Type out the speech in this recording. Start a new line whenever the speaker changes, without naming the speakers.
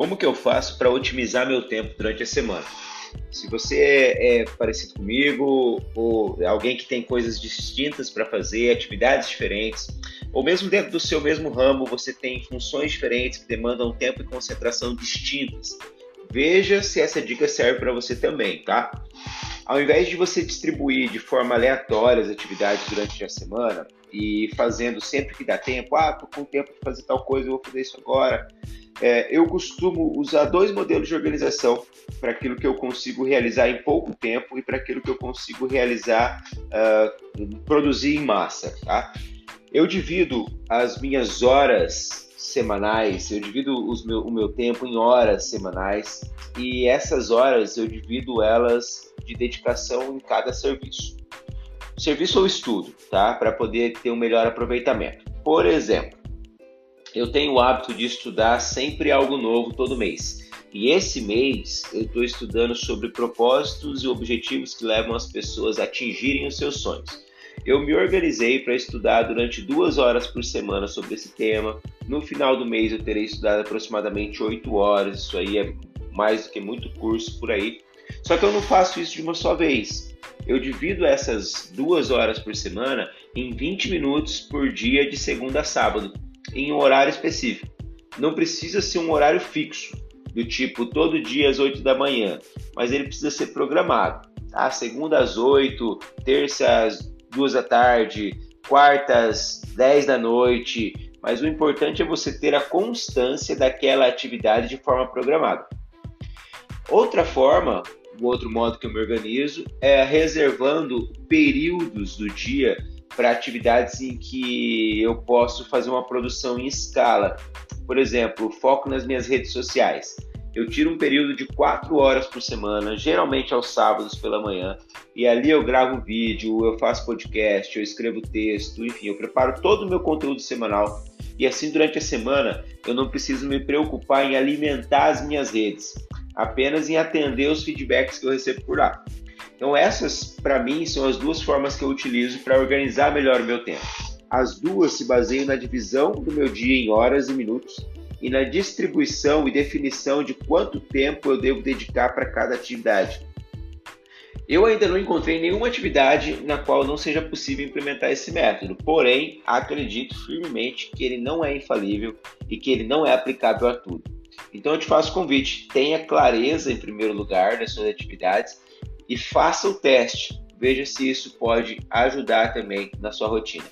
Como que eu faço para otimizar meu tempo durante a semana? Se você é, é parecido comigo ou é alguém que tem coisas distintas para fazer, atividades diferentes, ou mesmo dentro do seu mesmo ramo você tem funções diferentes que demandam tempo e concentração distintas, veja se essa dica serve para você também, tá? Ao invés de você distribuir de forma aleatória as atividades durante a semana e fazendo sempre que dá tempo, ah, tô com tempo de fazer tal coisa, eu vou fazer isso agora. É, eu costumo usar dois modelos de organização para aquilo que eu consigo realizar em pouco tempo e para aquilo que eu consigo realizar, uh, produzir em massa, tá? Eu divido as minhas horas semanais, eu divido meu, o meu tempo em horas semanais e essas horas eu divido elas de dedicação em cada serviço. Serviço ou estudo, tá? Para poder ter um melhor aproveitamento. Por exemplo, eu tenho o hábito de estudar sempre algo novo todo mês. E esse mês eu estou estudando sobre propósitos e objetivos que levam as pessoas a atingirem os seus sonhos. Eu me organizei para estudar durante duas horas por semana sobre esse tema. No final do mês eu terei estudado aproximadamente oito horas. Isso aí é mais do que muito curso por aí. Só que eu não faço isso de uma só vez. Eu divido essas duas horas por semana em 20 minutos por dia de segunda a sábado, em um horário específico. Não precisa ser um horário fixo, do tipo todo dia às 8 da manhã, mas ele precisa ser programado. Tá? Segunda às 8, terça às duas da tarde, quartas, dez da noite, mas o importante é você ter a constância daquela atividade de forma programada. Outra forma, o outro modo que eu me organizo é reservando períodos do dia para atividades em que eu posso fazer uma produção em escala. Por exemplo, foco nas minhas redes sociais. Eu tiro um período de quatro horas por semana, geralmente aos sábados pela manhã, e ali eu gravo vídeo, eu faço podcast, eu escrevo texto, enfim, eu preparo todo o meu conteúdo semanal. E assim, durante a semana, eu não preciso me preocupar em alimentar as minhas redes, apenas em atender os feedbacks que eu recebo por lá. Então, essas, para mim, são as duas formas que eu utilizo para organizar melhor o meu tempo. As duas se baseiam na divisão do meu dia em horas e minutos e na distribuição e definição de quanto tempo eu devo dedicar para cada atividade. Eu ainda não encontrei nenhuma atividade na qual não seja possível implementar esse método, porém acredito firmemente que ele não é infalível e que ele não é aplicável a tudo. Então eu te faço convite, tenha clareza em primeiro lugar das suas atividades e faça o teste. Veja se isso pode ajudar também na sua rotina.